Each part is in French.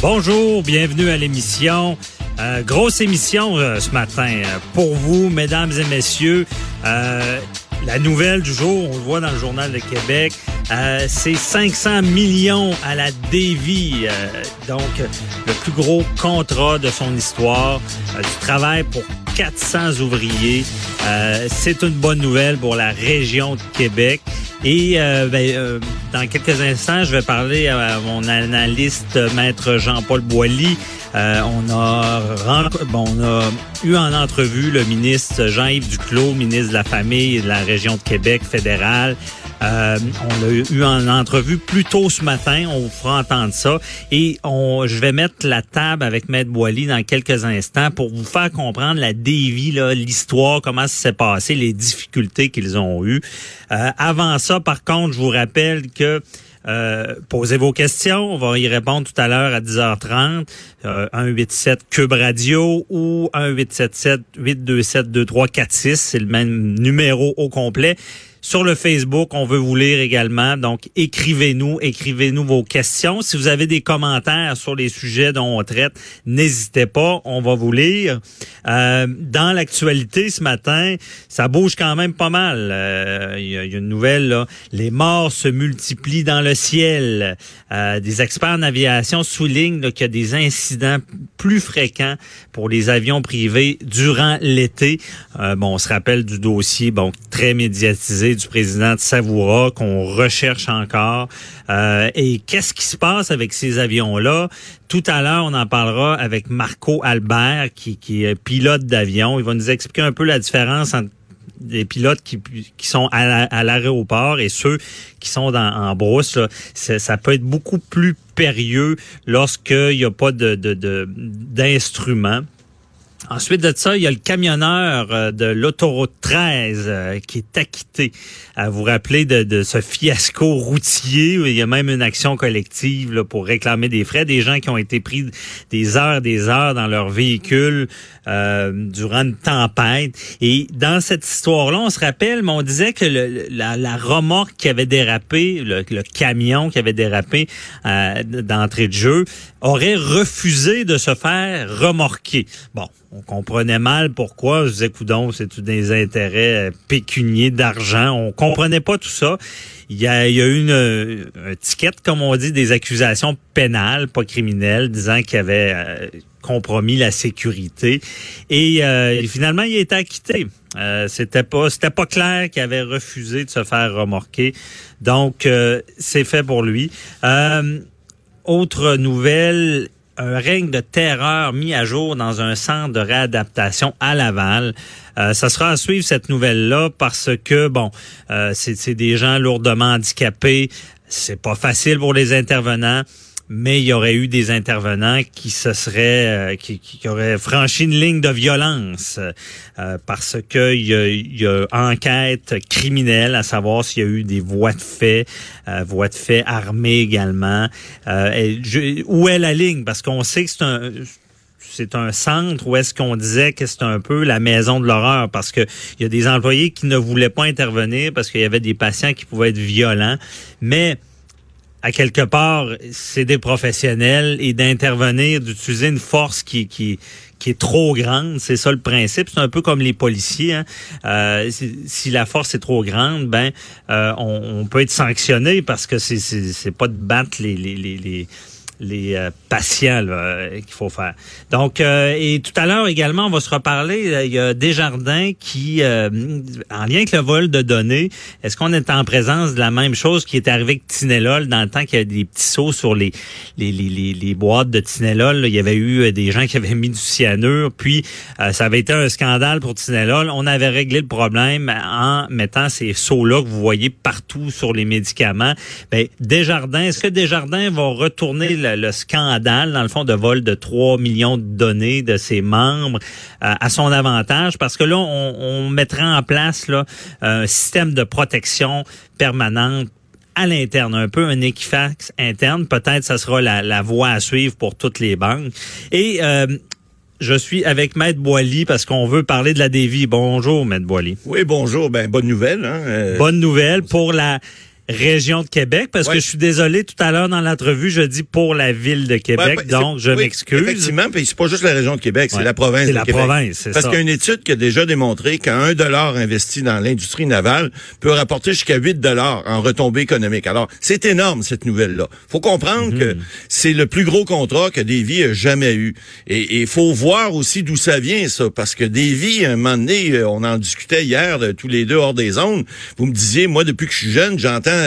Bonjour, bienvenue à l'émission. Euh, grosse émission euh, ce matin euh, pour vous, mesdames et messieurs. La nouvelle du jour, on le voit dans le journal de Québec, c'est 500 millions à la Davy, donc le plus gros contrat de son histoire, du travail pour 400 ouvriers. c'est une bonne nouvelle pour la région de Québec. Et euh, ben, euh, dans quelques instants, je vais parler à mon analyste, maître Jean-Paul Boilly. Euh, on, a bon, on a eu en entrevue le ministre Jean-Yves Duclos, ministre de la Famille et de la région de Québec fédérale. Euh, on l'a eu en entrevue plus tôt ce matin. On vous fera entendre ça. Et on, je vais mettre la table avec Maître Boily dans quelques instants pour vous faire comprendre la dévie, l'histoire, comment ça s'est passé, les difficultés qu'ils ont eues. Euh, avant ça, par contre, je vous rappelle que euh, posez vos questions. On va y répondre tout à l'heure à 10h30. Euh, 187 Cube Radio ou 1877 827 2346. C'est le même numéro au complet sur le Facebook. On veut vous lire également. Donc, écrivez-nous, écrivez-nous vos questions. Si vous avez des commentaires sur les sujets dont on traite, n'hésitez pas, on va vous lire. Euh, dans l'actualité ce matin, ça bouge quand même pas mal. Euh, il y, a une nouvelle, là. les morts se multiplient dans le ciel. Euh, des experts en aviation soulignent qu'il y a des incidents plus fréquents pour les avions privés durant l'été. bon, on se rappelle du dossier bon très médiatisé du président de Savoura qu'on recherche encore. Euh, et qu'est-ce qui se passe avec ces avions-là? Tout à l'heure, on en parlera avec Marco Albert, qui, est pilote d'avion. Il va nous expliquer un peu la différence entre des pilotes qui, sont à l'aéroport et ceux qui sont en brousse, ça peut être beaucoup plus périlleux lorsqu'il n'y a pas de d'instruments. Ensuite de ça, il y a le camionneur euh, de l'autoroute 13 euh, qui est acquitté. À vous rappeler de, ce fiasco routier, il y a même une action collective là, pour réclamer des frais. Des gens qui ont été pris des heures, des heures dans leur véhicule euh, durant une tempête. Et dans cette histoire-là, on se rappelle, mais on disait que la, remorque qui avait dérapé, le, camion qui avait dérapé d'entrée de jeu, aurait refusé de se faire remorquer. Bon, on comprenait mal pourquoi. Je disais, coudon, c'est tout des intérêts euh, pécuniers d'argent? On comprenait pas tout ça. Il y a, eu une, un ticket, comme on dit, des accusations pénales, pas criminelles, disant qu'il avait euh, compromis la sécurité. Et euh, finalement, il a été acquitté. c'était pas c'était pas clair qu'il avait refusé de se faire remorquer. Donc, c'est fait pour lui. autre nouvelle, un règne de terreur mis à jour dans un centre de réadaptation à Laval. Euh, ça sera à suivre cette nouvelle-là parce que, bon, euh, c'est des gens lourdement handicapés. C'est pas facile pour les intervenants mais il y aurait eu des intervenants qui se seraient, euh, qui, qui, auraient franchi une ligne de violence euh, parce que il y, a, y a enquête criminelle à savoir s'il y a eu des voies de fait, euh, voies de fait armées également. Et où est la ligne? Parce qu'on sait que c'est un c'est un centre où est-ce qu'on disait que c'est un peu la maison de l'horreur parce que il y a des employés qui ne voulaient pas intervenir parce qu'il y avait des patients qui pouvaient être violents, mais à quelque part, c'est des professionnels et d'intervenir, d'utiliser une force qui, qui, qui est trop grande. C'est ça le principe. C'est un peu comme les policiers. Hein. Euh, si, la force est trop grande, ben euh, on, on, peut être sanctionné parce que c'est c'est pas de battre les, les, les, les les euh, patients euh, qu'il faut faire. Donc, euh, et tout à l'heure également, on va se reparler. Il y a Desjardins qui, en lien avec le vol de données, est-ce qu'on est en présence de la même chose qui est arrivé avec Tinelol dans le temps qu'il y a des petits sauts sur les les, les, les, boîtes de Tinelol? il y avait eu des gens qui avaient mis du cyanure, puis ça avait été un scandale pour Tinelol. On avait réglé le problème en mettant ces sauts-là que vous voyez partout sur les médicaments. Ben, Desjardins, est-ce que Desjardins va retourner le scandale, dans le fond, de vol de 3 millions de données de ses membres euh, à son avantage, parce que là, on, on mettra en place là, un système de protection permanente à l'interne, un peu un Equifax interne. Peut-être ça sera la, la voie à suivre pour toutes les banques. Et euh, je suis avec Maître Boily parce qu'on veut parler de la dévie. Bonjour, Maître Boily. Oui, bonjour. Ben, bonne nouvelle. Hein? Euh, Bonne nouvelle pour la région de Québec, parce que je suis désolé, tout à l'heure dans l'entrevue, je dis pour la ville de Québec, ben, donc je oui, m'excuse. Effectivement, puis c'est pas juste la région de Québec, Ouais. c'est la province C'est de la Québec. province, c'est Parce qu'il y a une étude qui a déjà démontré qu'un dollar investi dans l'industrie navale peut rapporter jusqu'à 8 dollars en retombée économique. Alors, c'est énorme, cette nouvelle-là. faut comprendre Mhm. que c'est le plus gros contrat que Davy a jamais eu. Et il faut voir aussi d'où ça vient, ça, parce que Davy, à un moment donné, euh, on en discutait hier, de tous les deux hors des zones, vous me disiez, moi, depuis que je suis jeune, j'entends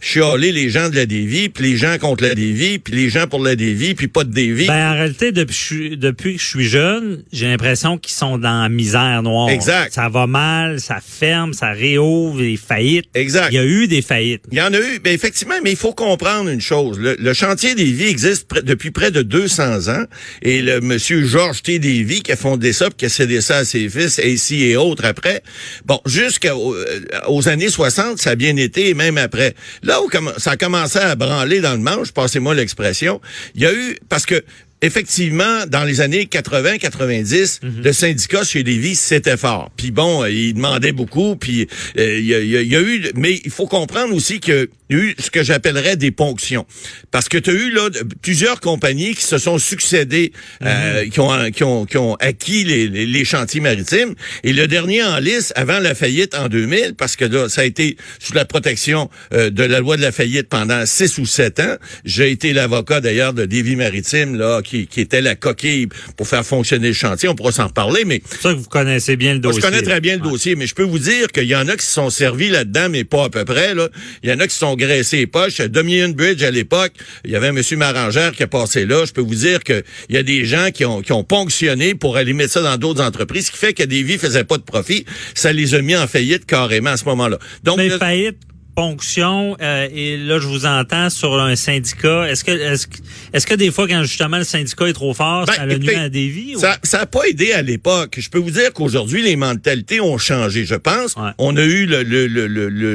chialer les gens de la Davy, puis les gens contre la Davy, puis les gens pour la Davy, puis pas de Davy. Ben, en réalité, depuis, depuis que je suis jeune, j'ai l'impression qu'ils sont dans la misère noire. Exact. Ça va mal, ça ferme, ça réouvre, des faillites. Exact. Il y a eu des faillites. Il y en a eu, ben effectivement, mais il faut comprendre une chose. Le, le chantier des vies existe depuis près de 200 ans, et le monsieur Georges T. Davy qui a fondé ça, puis qui a cédé ça à ses fils, ainsi et autres après. Bon, jusqu'aux euh, aux années 60, ça a bien été, et même après. Là où ça a commencé à branler dans le manche, passez-moi l'expression, il y a eu, parce que effectivement, dans les années 80-90, le syndicat chez Lévis, c'était fort. Puis bon, euh, il demandait beaucoup, puis euh, il y, a, il y a- il y a eu... Mais il faut comprendre aussi qu'il y a eu ce que j'appellerais des ponctions. Parce que tu as eu là plusieurs compagnies qui se sont succédées, euh, qui, ont, qui, ont, qui ont acquis les, les, les chantiers maritimes. Et le dernier en liste, avant la faillite en 2000, parce que là, ça a été sous la protection euh, de la loi de la faillite pendant six ou sept ans. J'ai été l'avocat d'ailleurs de Davy Maritime, là, qui, qui était la coquille pour faire fonctionner le chantier. On pourra s'en reparler, mais C'est ça que vous connaissez bien le moi, dossier. je connais très bien le dossier, mais je peux vous dire qu'il y en a qui se sont servis là-dedans, mais pas à peu près. Là. Il y en a qui se sont graissés les poches. À Dominion Bridge, à l'époque, il y avait un monsieur Marangère qui a passé là. Je peux vous dire qu'il y a des gens qui ont, qui ont ponctionné pour aller mettre ça dans d'autres entreprises, ce qui fait que des vies faisaient pas de profit. Ça les a mis en faillite carrément à ce moment-là. Donc, Mais faillite, ponction, euh, et là, je vous entends sur un syndicat. Est-ce que, est-ce, que- est-ce que des fois, quand justement le syndicat est trop fort, Ben, ça le nuit à des vies? ou- Ça n'a pas aidé à l'époque. Je peux vous dire qu'aujourd'hui, les mentalités ont changé, je pense. Ouais. On a eu le- le- le- le- le-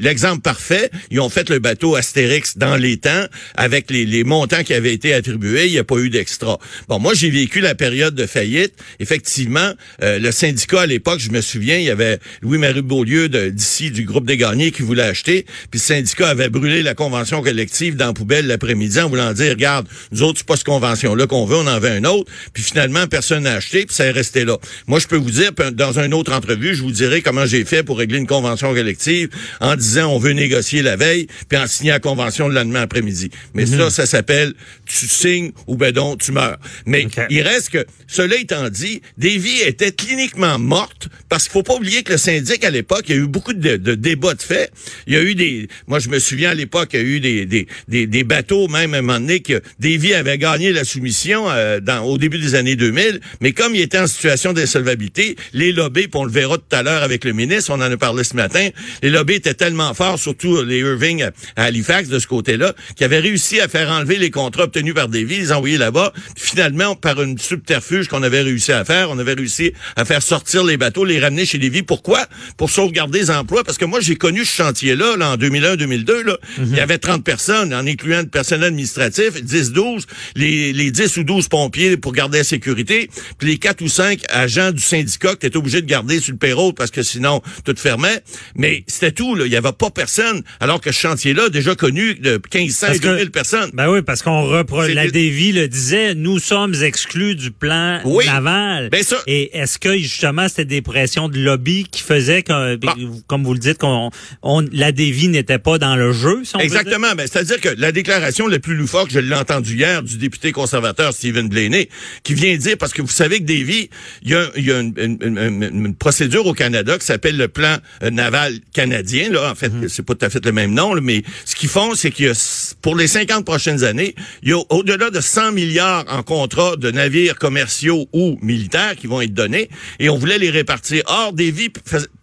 l'exemple parfait. Ils ont fait le bateau Astérix dans les temps avec les, les montants qui avaient été attribués. Il n'y a pas eu d'extra. Bon, moi, j'ai vécu la période de faillite. Effectivement, euh, le syndicat à l'époque, je me souviens, il y avait Louis-Marie Beaulieu de- d'ici, du groupe des gagnés, qui voulait acheter. Puis le syndicat avait brûlé la convention collective dans la poubelle l'après-midi en voulant dire, regarde, nous autres, c'est pas cette convention-là qu'on veut, on en veut un autre. Puis finalement, personne n'a acheté, puis ça est resté là. Moi, je peux vous dire, dans une autre entrevue, je vous dirai comment j'ai fait pour régler une convention collective en disant, on veut négocier la veille, puis en signant la convention le lendemain après-midi. Mais ça, ça s'appelle, tu signes ou ben donc, tu meurs. Mais il reste que, cela étant dit, Davy était cliniquement morte parce qu'il faut pas oublier que le syndic à l'époque, il y a eu beaucoup de, de débats de fait. Il y a eu des, moi je me souviens à l'époque, il y a eu des, des, des, des bateaux même à un moment donné que Davy avait gagné la soumission euh, dans, au début des années 2000, mais comme il était en situation d'insolvabilité, les lobbies, puis on le verra tout à l'heure avec le ministre, on en a parlé ce matin, les lobbies étaient tellement forts, surtout les Irving à, à Halifax de ce côté-là, qu'ils avaient réussi à faire enlever les contrats obtenus par Davy, les envoyer là-bas. Finalement, par une subterfuge qu'on avait réussi à faire, on avait réussi à faire sortir les bateaux, les ramener chez Davy. Pourquoi? Pour sauvegarder les emplois. Parce que moi, j'ai connu ce là, en 2001-2002, là. Il y avait 30 personnes, en incluant le personnel administratif, 10-12, les, les 10 ou 12 pompiers pour garder la sécurité, puis les 4 ou 5 agents du syndicat que tu étais obligé de garder sur le payroll parce que sinon, tout fermait. Mais c'était tout, là. Il y avait pas personne. Alors que ce chantier-là, déjà connu de 1500 Parce et que- 2000 personnes. Ben oui, parce qu'on repro... C'est la Dévie le disait, nous sommes exclus du plan Oui. naval. Ben ça- Et est-ce que justement c'était des pressions de lobby qui faisaient que, Ah. comme vous le dites, qu'on on, la Dévie n'était pas dans le jeu, si on dire? Exactement. Ben, c'est-à-dire que la déclaration la plus loufoque, je l'ai entendue hier, du député conservateur Stephen Blaney, qui vient dire, parce que vous savez que Davy, il y a, il y a une, une- une- procédure au Canada qui s'appelle le plan euh, naval canadien. Là, en fait, c'est pas tout à fait le même nom, là, mais ce qu'ils font, c'est qu'il y a, pour les 50 prochaines années, il y a au-delà de 100 milliards en contrats de navires commerciaux ou militaires qui vont être donnés, et on voulait les répartir. Or, Davy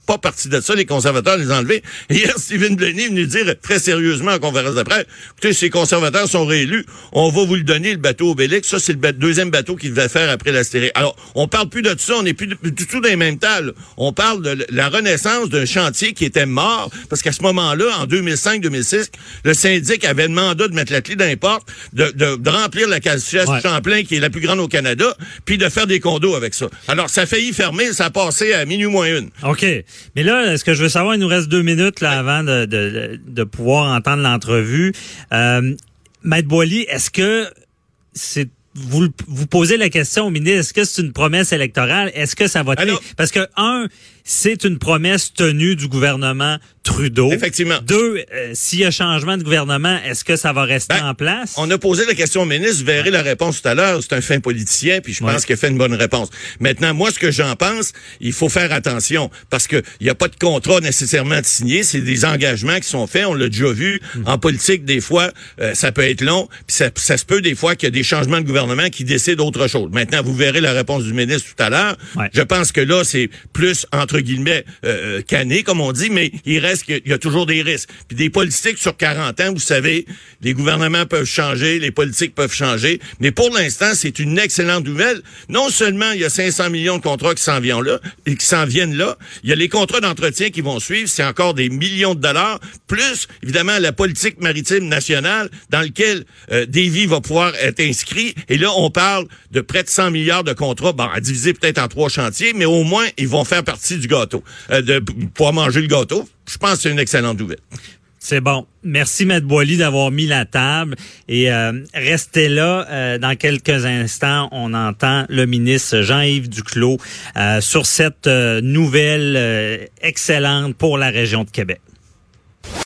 pas partie de ça. Les conservateurs les ont enlevés. Hier, Stephen Blaney est venu dire très sérieusement en conférence de presse, écoutez, ces conservateurs sont réélus, on va vous le donner, le bateau Obélix. Ça, c'est le deuxième bateau qu'il devait faire après la stérie. Alors, on parle plus de ça, on n'est plus du tout dans les mêmes tables. On parle de la renaissance d'un chantier qui était mort, parce qu'à ce moment-là, en 2005-2006, le syndic avait le mandat de mettre la clé dans les portes, de, de, remplir la case ouais. Champlain, qui est la plus grande au Canada, puis de faire des condos avec ça. Alors, ça a failli fermer, ça a passé à minuit moins une. OK. Mais là, ce que je veux savoir, il nous reste deux minutes là, avant de, de, de pouvoir entendre l'entrevue. Euh, Maître Boily, est-ce que c'est vous, vous posez la question au ministre, est-ce que c'est une promesse électorale? Est-ce que ça va être... Parce que, un, c'est une promesse tenue du gouvernement Trudeau. Effectivement. Deux, euh, s'il y a changement de gouvernement, est-ce que ça va rester ben, en place? On a posé la question au ministre, vous verrez la réponse tout à l'heure. C'est un fin politicien, puis je pense qu'il a fait une bonne réponse. Maintenant, moi, ce que j'en pense, il faut faire attention, parce que il n'y a pas de contrat nécessairement signé, c'est des engagements qui sont faits, on l'a déjà vu. Hmm. En politique, des fois, euh, ça peut être long, puis ça, ça, se peut des fois qu'il y a des changements de gouvernement qui décident autre chose. Maintenant, vous verrez la réponse du ministre tout à l'heure. Je pense que là, c'est plus, entre guillemets, euh, cané, comme on dit, mais il reste qu'il y a toujours des risques. Puis des politiques sur 40 ans, vous savez, les gouvernements peuvent changer, les politiques peuvent changer, mais pour l'instant, c'est une excellente nouvelle. Non seulement il y a 500 millions de contrats qui s'en viennent là, et qui s'en viennent là, il y a les contrats d'entretien qui vont suivre, c'est encore des millions de dollars, plus évidemment la politique maritime nationale dans lequel euh, Davy va pouvoir être inscrit. Et là, on parle de près de 100 milliards de contrats, bon, à diviser peut-être en trois chantiers, mais au moins ils vont faire partie du gâteau, euh, de pouvoir manger le gâteau. Je pense que c'est une excellente nouvelle. C'est bon. Merci, Maître Boily, d'avoir mis la table. Et euh, restez là. Euh, dans quelques instants, on entend le ministre Jean-Yves Duclos euh, sur cette nouvelle excellente pour la région de Québec.